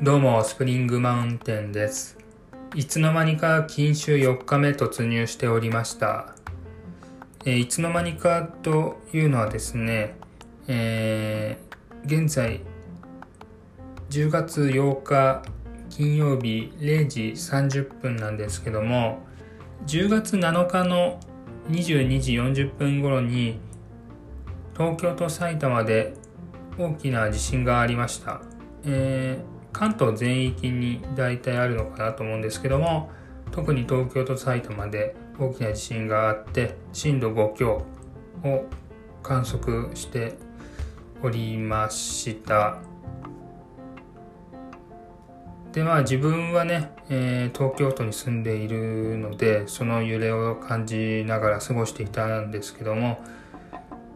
どうも、スプリングマウンテンです。いつの間にか禁酒4日目突入しておりました。えー、いつの間にかというのはですね、えー、現在、10月8日金曜日0時30分なんですけども、10月7日の22時40分頃に東京と埼玉で大きな地震がありました。えー関東全域に大体あるのかなと思うんですけども特に東京と埼玉で大きな地震があって震度5強を観測しておりました。でまあ自分はね、えー、東京都に住んでいるのでその揺れを感じながら過ごしていたんですけども、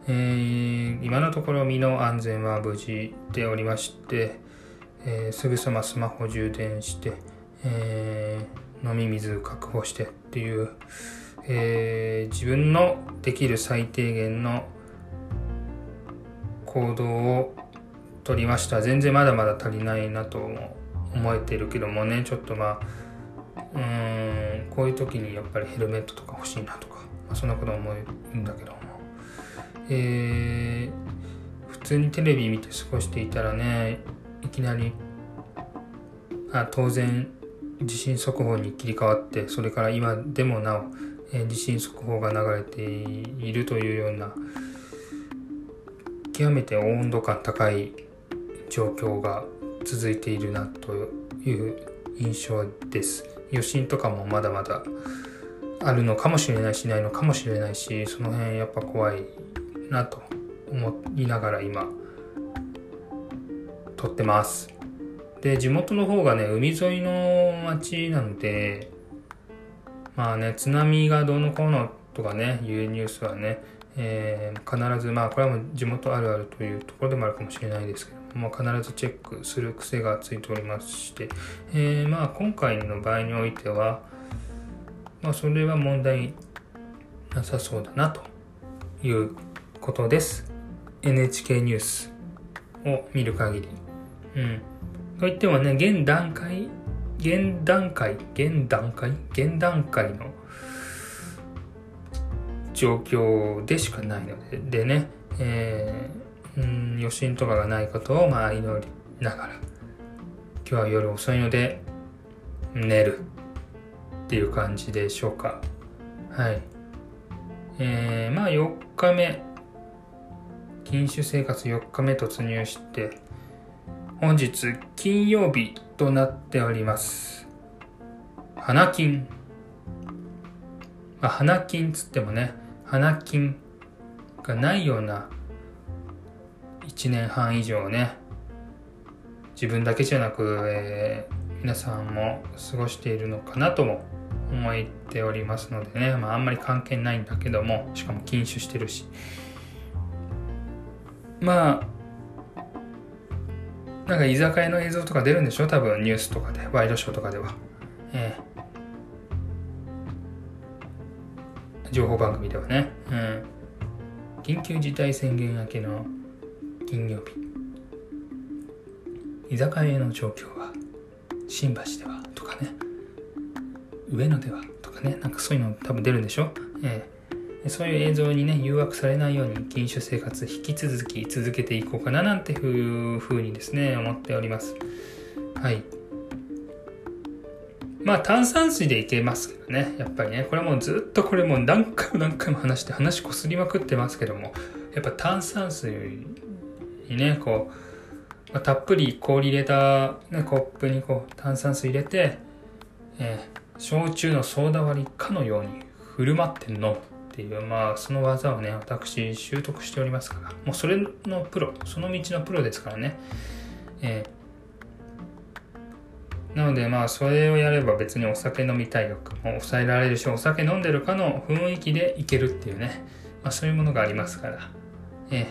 えー、今のところ身の安全は無事でおりましてえー、すぐさまスマホ充電して、えー、飲み水確保してっていう、えー、自分のできる最低限の行動を取りました。全然まだまだ足りないなと思えてるけどもね。ちょっとまあうーんこういう時にやっぱりヘルメットとか欲しいなとか、まあ、そんなこと思うんだけども。えー、普通にテレビ見て過ごしていたらねきなりあ当然地震速報に切り替わってそれから今でもなお、え、地震速報が流れているというような極めて温度感高い状況が続いているなという印象です。余震とかもまだまだあるのかもしれないしないのかもしれないしその辺やっぱ怖いなと思いながら今撮ってます。で、地元の方がね、海沿いの町なので、まあね、津波がどうのこうのとかね、いうニュースはね、えー、必ず、まあこれはもう地元あるあるというところでもあるかもしれないですけども、必ずチェックする癖がついておりまして、えー、まあ今回の場合においては、まあそれは問題なさそうだなということです。NHK ニュースを見る限り。うん。といってもね、現段階、現段階、現段階？現段階の状況でしかないので、でね、えー、うん、余震とかがないことをまあ祈りながら、今日は夜遅いので、寝るっていう感じでしょうか。はい。えー、まあ4日目、禁酒生活4日目突入して、本日金曜日となっております。花金。まあ、花金つってもね、花金がないような1年半以上ね、自分だけじゃなく、えー、皆さんも過ごしているのかなとも思っておりますのでね、まあ、あんまり関係ないんだけども、しかも禁酒してるし。まあ、なんか居酒屋の映像とか出るんでしょ？多分ニュースとかで、ワイドショーとかでは。えー、情報番組ではね。うん。緊急事態宣言明けの金曜日。居酒屋の状況は、新橋ではとかね、上野ではとかね、なんかそういうの多分出るんでしょ？えーそういう映像にね、誘惑されないように禁酒生活引き続き続けていこうかななんていうふうにですね、思っております。はい。まあ炭酸水でいけますけどね、やっぱりね、これもうずっとこれもう何回も何回も話して話こすりまくってますけども、やっぱ炭酸水にね、こう、たっぷり氷入れた、ね、コップにこう炭酸水入れて、えー、焼酎のソーダ割りかのように振る舞って飲む。っていう、まあ、その技をね、私、習得しておりますから、もうそれのプロ、その道のプロですからね。えー、なので、まあ、それをやれば別にお酒飲みたい欲も抑えられるし、お酒飲んでるかの雰囲気でいけるっていうね、まあ、そういうものがありますから、え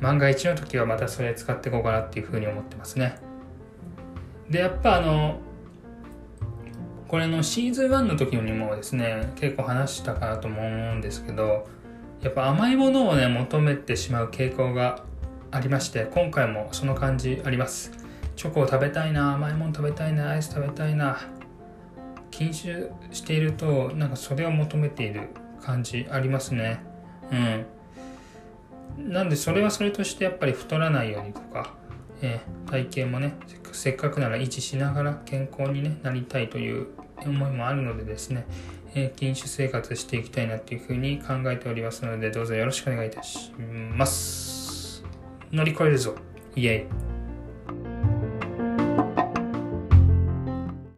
ー、万が一の時はまたそれ使っていこうかなっていうふうに思ってますね。で、やっぱあの、これのシーズン1の時にもですね結構話したかなと思うんですけどやっぱ甘いものをね求めてしまう傾向がありまして今回もその感じあります。チョコを食べたいな甘いもの食べたいなアイス食べたいな禁酒しているとなんかそれを求めている感じありますね。うん。なんでそれはそれとしてやっぱり太らないようにとか、えー、体型もねせっかくなら維持しながら健康に、ね、なりたいという思いもあるのでですね、えー、禁酒生活していきたいなというふうに考えておりますのでどうぞよろしくお願いいたします。乗り越えるぞ。イエイ。